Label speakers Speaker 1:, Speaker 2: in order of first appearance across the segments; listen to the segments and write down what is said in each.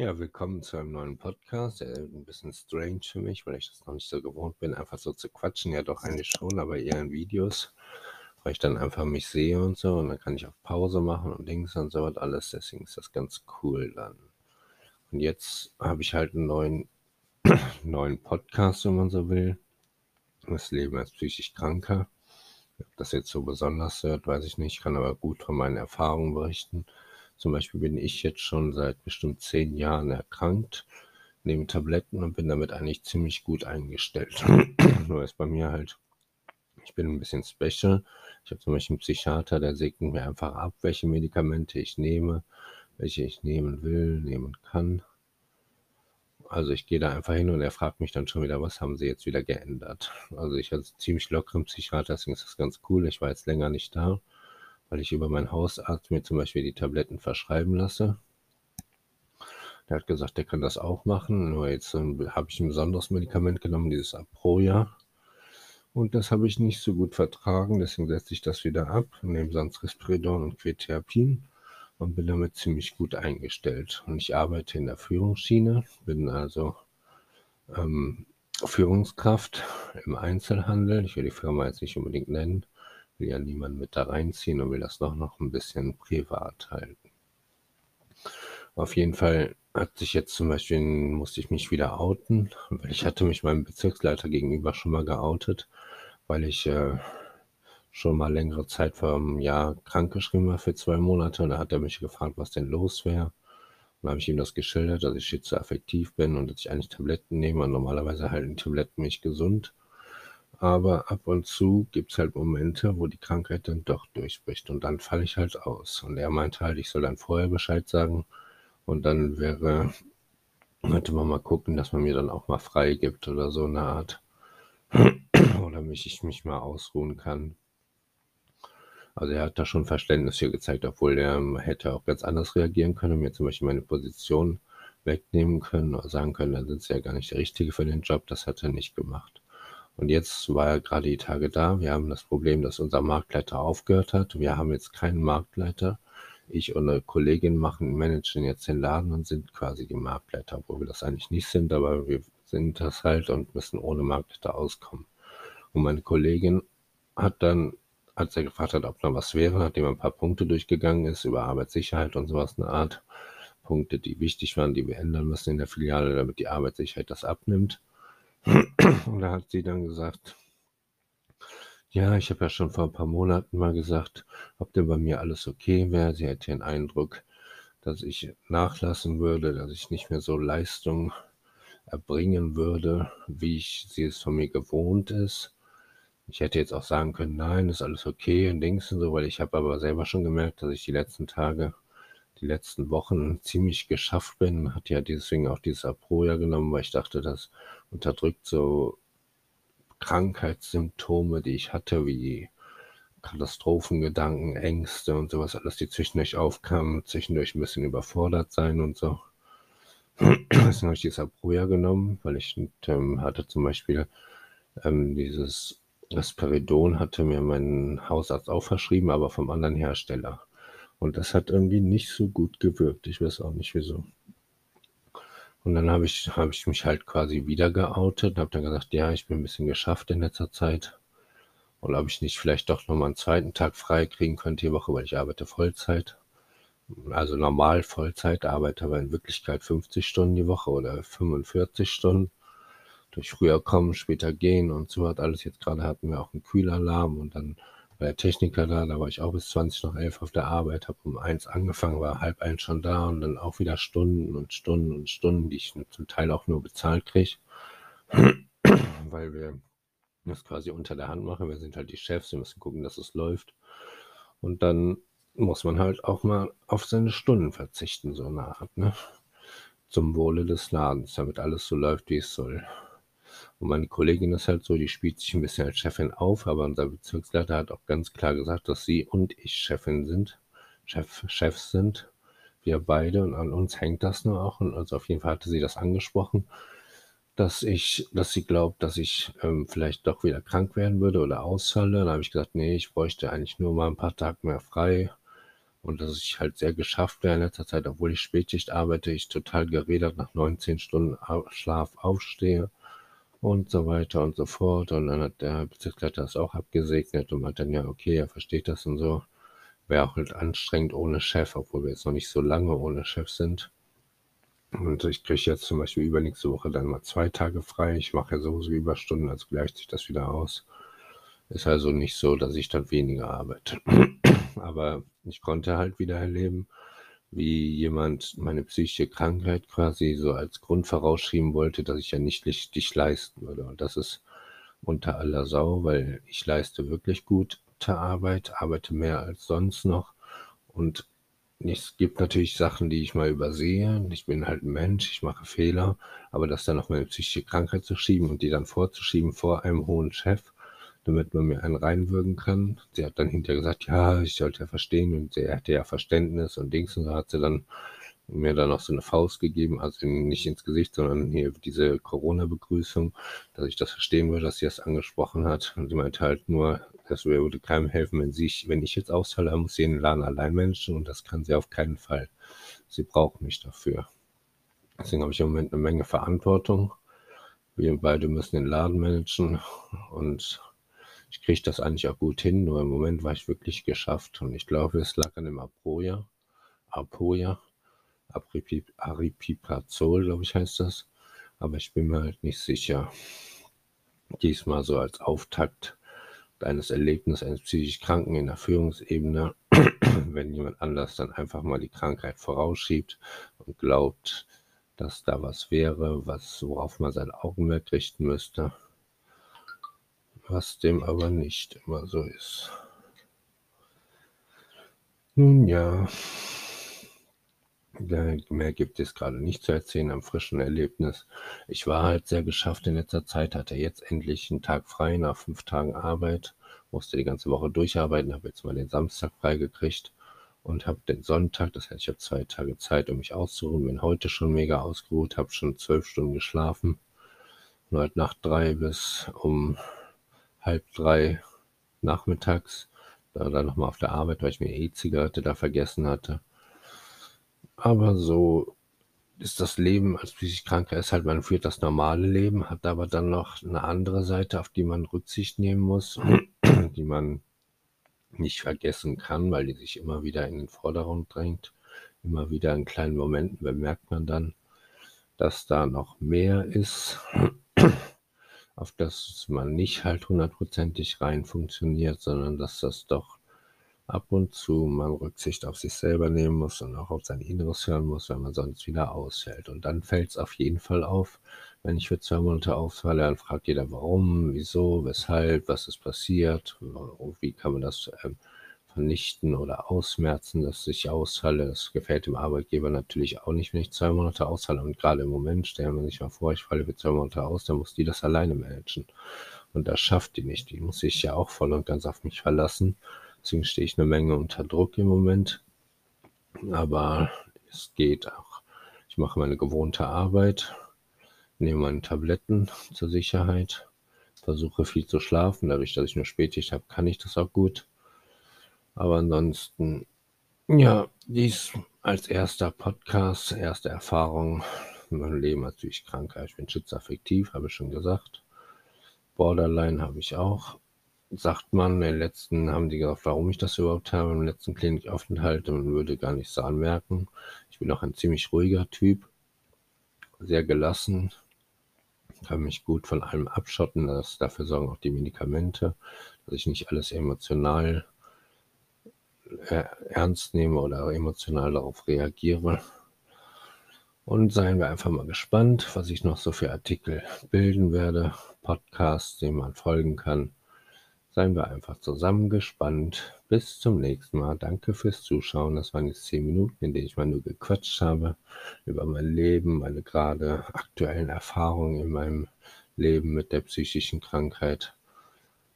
Speaker 1: Ja, willkommen zu einem neuen Podcast. Der ein bisschen strange für mich, weil ich das noch nicht so gewohnt bin, einfach so zu quatschen. Ja, doch eigentlich schon, aber eher in Videos, weil ich dann einfach mich sehe und so und dann kann ich auch Pause machen und Dings und so und alles. Deswegen ist das ganz cool dann. Und jetzt habe ich halt einen neuen, neuen Podcast, wenn man so will. Das Leben als psychisch Kranker. Ob das jetzt so besonders wird, weiß ich nicht. Ich kann aber gut von meinen Erfahrungen berichten. Zum Beispiel bin ich jetzt schon seit bestimmt zehn Jahren erkrankt, nehme Tabletten und bin damit eigentlich ziemlich gut eingestellt. Nur ist bei mir halt, ich bin ein bisschen special. Ich habe zum Beispiel einen Psychiater, der segnet mir einfach ab, welche Medikamente ich nehme, welche ich nehmen will, nehmen kann. Also ich gehe da einfach hin und er fragt mich dann schon wieder, was haben sie jetzt wieder geändert. Also ich hatte ziemlich lockeren Psychiater, deswegen ist das ganz cool. Ich war jetzt länger nicht da weil ich über meinen Hausarzt mir zum Beispiel die Tabletten verschreiben lasse. Der hat gesagt, der kann das auch machen, nur jetzt äh, habe ich ein besonderes Medikament genommen, dieses Aproja. Und das habe ich nicht so gut vertragen, deswegen setze ich das wieder ab, nehme sonst Risperidon und Quetiapin und bin damit ziemlich gut eingestellt. Und ich arbeite in der Führungsschiene, bin also ähm, Führungskraft im Einzelhandel. Ich will die Firma jetzt nicht unbedingt nennen will ja niemand mit da reinziehen und will das doch noch ein bisschen privat halten. Auf jeden Fall hat sich jetzt zum Beispiel, musste ich mich wieder outen, weil ich hatte mich meinem Bezirksleiter gegenüber schon mal geoutet, weil ich äh, schon mal längere Zeit vor einem Jahr krankgeschrieben war für zwei Monate. Und da hat er mich gefragt, was denn los wäre. Und habe ich ihm das geschildert, dass ich schizoaffektiv bin und dass ich eigentlich Tabletten nehme. Und normalerweise halten Tabletten mich gesund. Aber ab und zu gibt es halt Momente, wo die Krankheit dann doch durchbricht und dann falle ich halt aus. Und er meinte halt, ich soll dann vorher Bescheid sagen und dann wäre, hätte man mal gucken, dass man mir dann auch mal frei gibt oder so eine Art. oder mich, ich mich mal ausruhen kann. Also er hat da schon Verständnis für gezeigt, obwohl er hätte auch ganz anders reagieren können, mir zum Beispiel meine Position wegnehmen können oder sagen können, dann sind sie ja gar nicht der Richtige für den Job. Das hat er nicht gemacht. Und jetzt war er gerade die Tage da. Wir haben das Problem, dass unser Marktleiter aufgehört hat. Wir haben jetzt keinen Marktleiter. Ich und eine Kollegin machen, managen jetzt den Laden und sind quasi die Marktleiter, obwohl wir das eigentlich nicht sind, aber wir sind das halt und müssen ohne Marktleiter auskommen. Und meine Kollegin hat dann, als er gefragt hat, ob noch was wäre, nachdem er ein paar Punkte durchgegangen ist über Arbeitssicherheit und sowas, eine Art Punkte, die wichtig waren, die wir ändern müssen in der Filiale, damit die Arbeitssicherheit das abnimmt und da hat sie dann gesagt, ja, ich habe ja schon vor ein paar Monaten mal gesagt, ob denn bei mir alles okay wäre. Sie hätte den Eindruck, dass ich nachlassen würde, dass ich nicht mehr so Leistung erbringen würde, wie ich sie es von mir gewohnt ist. Ich hätte jetzt auch sagen können, nein, ist alles okay und Dings und so, weil ich habe aber selber schon gemerkt, dass ich die letzten Tage die letzten Wochen ziemlich geschafft bin. Hat ja deswegen auch dieses Aproja genommen, weil ich dachte, das unterdrückt so Krankheitssymptome, die ich hatte, wie Katastrophengedanken, Ängste und sowas, alles, die zwischendurch aufkamen, zwischendurch ein bisschen überfordert sein und so. Deswegen habe ich dieses Aproja genommen, weil ich ähm, hatte zum Beispiel ähm, dieses Risperidon hatte mir mein Hausarzt auch verschrieben, aber vom anderen Hersteller. Und das hat irgendwie nicht so gut gewirkt. Ich weiß auch nicht wieso. Und dann habe ich, hab ich mich halt quasi wieder geoutet, habe dann gesagt, ja, ich bin ein bisschen geschafft in letzter Zeit. Und ob ich nicht vielleicht doch nochmal einen zweiten Tag frei kriegen könnte die Woche, weil ich arbeite Vollzeit. Also normal Vollzeit, arbeite aber in Wirklichkeit 50 Stunden die Woche oder 45 Stunden. Durch früher kommen, später gehen und so hat alles. Jetzt gerade hatten wir auch einen Kühlalarm und dann war der Techniker da, da war ich auch bis 20 nach 11 auf der Arbeit, habe um eins angefangen, war halb eins schon da und dann auch wieder Stunden und Stunden und Stunden, die ich zum Teil auch nur bezahlt kriege, weil wir das quasi unter der Hand machen. Wir sind halt die Chefs, wir müssen gucken, dass es läuft. Und dann muss man halt auch mal auf seine Stunden verzichten, so eine Art, ne? Zum Wohle des Ladens, damit alles so läuft, wie es soll. Und meine Kollegin ist halt so, die spielt sich ein bisschen als Chefin auf, aber unser Bezirksleiter hat auch ganz klar gesagt, dass sie und ich Chefin sind, Chef, Chefs sind, wir beide und an uns hängt das nur auch. Und also auf jeden Fall hatte sie das angesprochen, dass ich, dass sie glaubt, dass ich ähm, vielleicht doch wieder krank werden würde oder ausfalle. Dann habe ich gesagt, nee, ich bräuchte eigentlich nur mal ein paar Tage mehr frei und dass ich halt sehr geschafft wäre in letzter Zeit, obwohl ich Spätschicht arbeite, ich total geredet nach 19 Stunden Schlaf aufstehe und so weiter und so fort. Und dann hat der Bezirksleiter das auch abgesegnet und meinte dann, ja, okay, er versteht das und so. Wäre auch halt anstrengend ohne Chef, obwohl wir jetzt noch nicht so lange ohne Chef sind. Und ich kriege jetzt zum Beispiel übernächste Woche dann mal zwei Tage frei. Ich mache ja sowieso Überstunden, also gleicht sich das wieder aus. Ist also nicht so, dass ich dann weniger arbeite. Aber ich konnte halt wieder erleben, wie jemand meine psychische Krankheit quasi so als Grund vorausschieben wollte, dass ich ja nicht richtig leisten würde. Und das ist unter aller Sau, weil ich leiste wirklich gute Arbeit, arbeite mehr als sonst noch. Und es gibt natürlich Sachen, die ich mal übersehe. Ich bin halt ein Mensch, ich mache Fehler, aber das dann auf meine psychische Krankheit zu schieben und die dann vorzuschieben vor einem hohen Chef, damit man mir einen reinwürgen kann. Sie hat dann hinterher gesagt, ja, ich sollte ja verstehen und sie hatte ja Verständnis und Dings und so hat sie dann mir dann noch so eine Faust gegeben, also nicht ins Gesicht, sondern hier diese Corona-Begrüßung, dass ich das verstehen würde, dass sie das angesprochen hat. Und sie meinte halt nur, das würde keinem helfen, wenn, sie, wenn ich jetzt ausfalle, muss sie den Laden allein managen und das kann sie auf keinen Fall. Sie braucht mich dafür. Deswegen habe ich im Moment eine Menge Verantwortung. Wir beide müssen den Laden managen und ich kriege das eigentlich auch gut hin, nur im Moment war ich wirklich geschafft und ich glaube, es lag an dem Apoja, Apoja, Aripiprazol, glaube ich, heißt das. Aber ich bin mir halt nicht sicher. Diesmal so als Auftakt eines Erlebnisses eines psychisch Kranken in der Führungsebene, wenn jemand anders dann einfach mal die Krankheit vorausschiebt und glaubt, dass da was wäre, was, worauf man sein Augenmerk richten müsste was dem aber nicht immer so ist. Nun ja, mehr gibt es gerade nicht zu erzählen am frischen Erlebnis. Ich war halt sehr geschafft in letzter Zeit, hatte jetzt endlich einen Tag frei nach fünf Tagen Arbeit, musste die ganze Woche durcharbeiten, habe jetzt mal den Samstag frei gekriegt und habe den Sonntag, das heißt, ich habe zwei Tage Zeit, um mich auszuruhen, bin heute schon mega ausgeruht, habe schon zwölf Stunden geschlafen, nur halt nach drei bis um halb drei nachmittags, da dann nochmal auf der Arbeit, weil ich mir E-Zigarette da vergessen hatte. Aber so ist das Leben als psychisch Kranker ist halt, man führt das normale Leben, hat aber dann noch eine andere Seite, auf die man Rücksicht nehmen muss, die man nicht vergessen kann, weil die sich immer wieder in den Vordergrund drängt. Immer wieder in kleinen Momenten bemerkt man dann, dass da noch mehr ist auf das man nicht halt hundertprozentig rein funktioniert, sondern dass das doch ab und zu man Rücksicht auf sich selber nehmen muss und auch auf sein Inneres hören muss, wenn man sonst wieder ausfällt. Und dann fällt es auf jeden Fall auf, wenn ich für zwei Monate ausfalle, dann fragt jeder, warum, wieso, weshalb, was ist passiert, wie kann man das ähm, vernichten oder ausmerzen, dass ich ausfalle. Das gefällt dem Arbeitgeber natürlich auch nicht, wenn ich zwei Monate ausfalle. Und gerade im Moment stellen wir sich mal vor, ich falle für zwei Monate aus, dann muss die das alleine managen. Und das schafft die nicht. Die muss sich ja auch voll und ganz auf mich verlassen. Deswegen stehe ich eine Menge unter Druck im Moment. Aber es geht auch. Ich mache meine gewohnte Arbeit, nehme meine Tabletten zur Sicherheit, versuche viel zu schlafen. Dadurch, dass ich nur Spätschicht habe, kann ich das auch gut. Aber ansonsten, ja, dies als erster Podcast, erste Erfahrung in meinem Leben natürlich Krankheit. Ich bin schizophreffektiv, habe ich schon gesagt. Borderline habe ich auch. Sagt man, in den letzten haben die gesagt, warum ich das überhaupt habe, im letzten Klinikaufenthalt, man würde gar nichts anmerken. Ich bin auch ein ziemlich ruhiger Typ, sehr gelassen, kann mich gut von allem abschotten, das, dafür sorgen auch die Medikamente, dass ich nicht alles emotional ernst nehme oder emotional darauf reagiere. Und seien wir einfach mal gespannt, was ich noch so für Artikel bilden werde, Podcasts, denen man folgen kann. Seien wir einfach zusammen gespannt. Bis zum nächsten Mal. Danke fürs Zuschauen. Das waren jetzt zehn Minuten, in denen ich mal nur gequatscht habe über mein Leben, meine gerade aktuellen Erfahrungen in meinem Leben mit der psychischen Krankheit,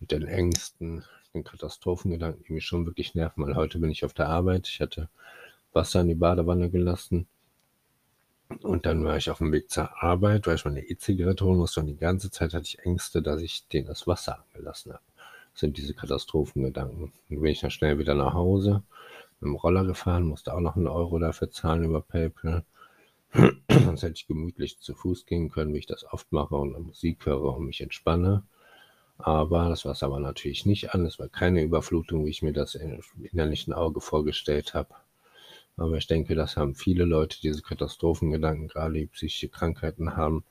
Speaker 1: mit den Ängsten, den Katastrophengedanken, die mich schon wirklich nerven, weil heute bin ich auf der Arbeit. Ich hatte Wasser in die Badewanne gelassen. Und dann war ich auf dem Weg zur Arbeit, weil ich meine E-Zigarette holen musste. Und die ganze Zeit hatte ich Ängste, dass ich denen das Wasser angelassen habe. Das sind diese Katastrophengedanken. Dann bin ich dann schnell wieder nach Hause. mit dem Roller gefahren, musste auch noch einen Euro dafür zahlen über PayPal. Sonst hätte ich gemütlich zu Fuß gehen können, wie ich das oft mache und Musik höre und mich entspanne. Aber das war es aber natürlich nicht an. Es war keine Überflutung, wie ich mir das im innerlichen Auge vorgestellt habe. Aber ich denke, das haben viele Leute, diese Katastrophengedanken, gerade die psychische Krankheiten haben.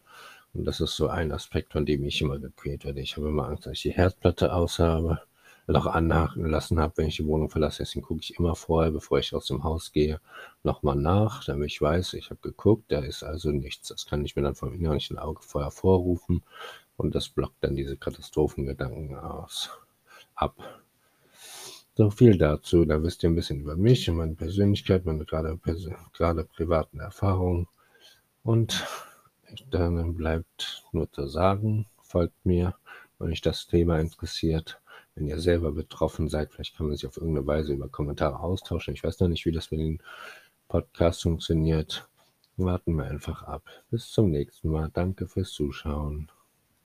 Speaker 1: Und das ist so ein Aspekt, von dem ich immer gequält werde. Ich habe immer Angst, dass ich die Herzplatte aus habe, noch anhaken lassen habe, wenn ich die Wohnung verlasse. Deswegen gucke ich immer vorher, bevor ich aus dem Haus gehe, nochmal nach, damit ich weiß, ich habe geguckt, da ist also nichts. Das kann ich mir dann vom innerlichen Auge vorher vorrufen und das blockt dann diese Katastrophengedanken aus, ab. So viel dazu. Da wisst ihr ein bisschen über mich und meine Persönlichkeit, meine gerade, gerade privaten Erfahrungen. Und dann bleibt nur zu sagen, folgt mir, wenn euch das Thema interessiert. Wenn ihr selber betroffen seid, vielleicht kann man sich auf irgendeine Weise über Kommentare austauschen. Ich weiß noch nicht, wie das mit den Podcasts funktioniert. Warten wir einfach ab. Bis zum nächsten Mal. Danke fürs Zuschauen.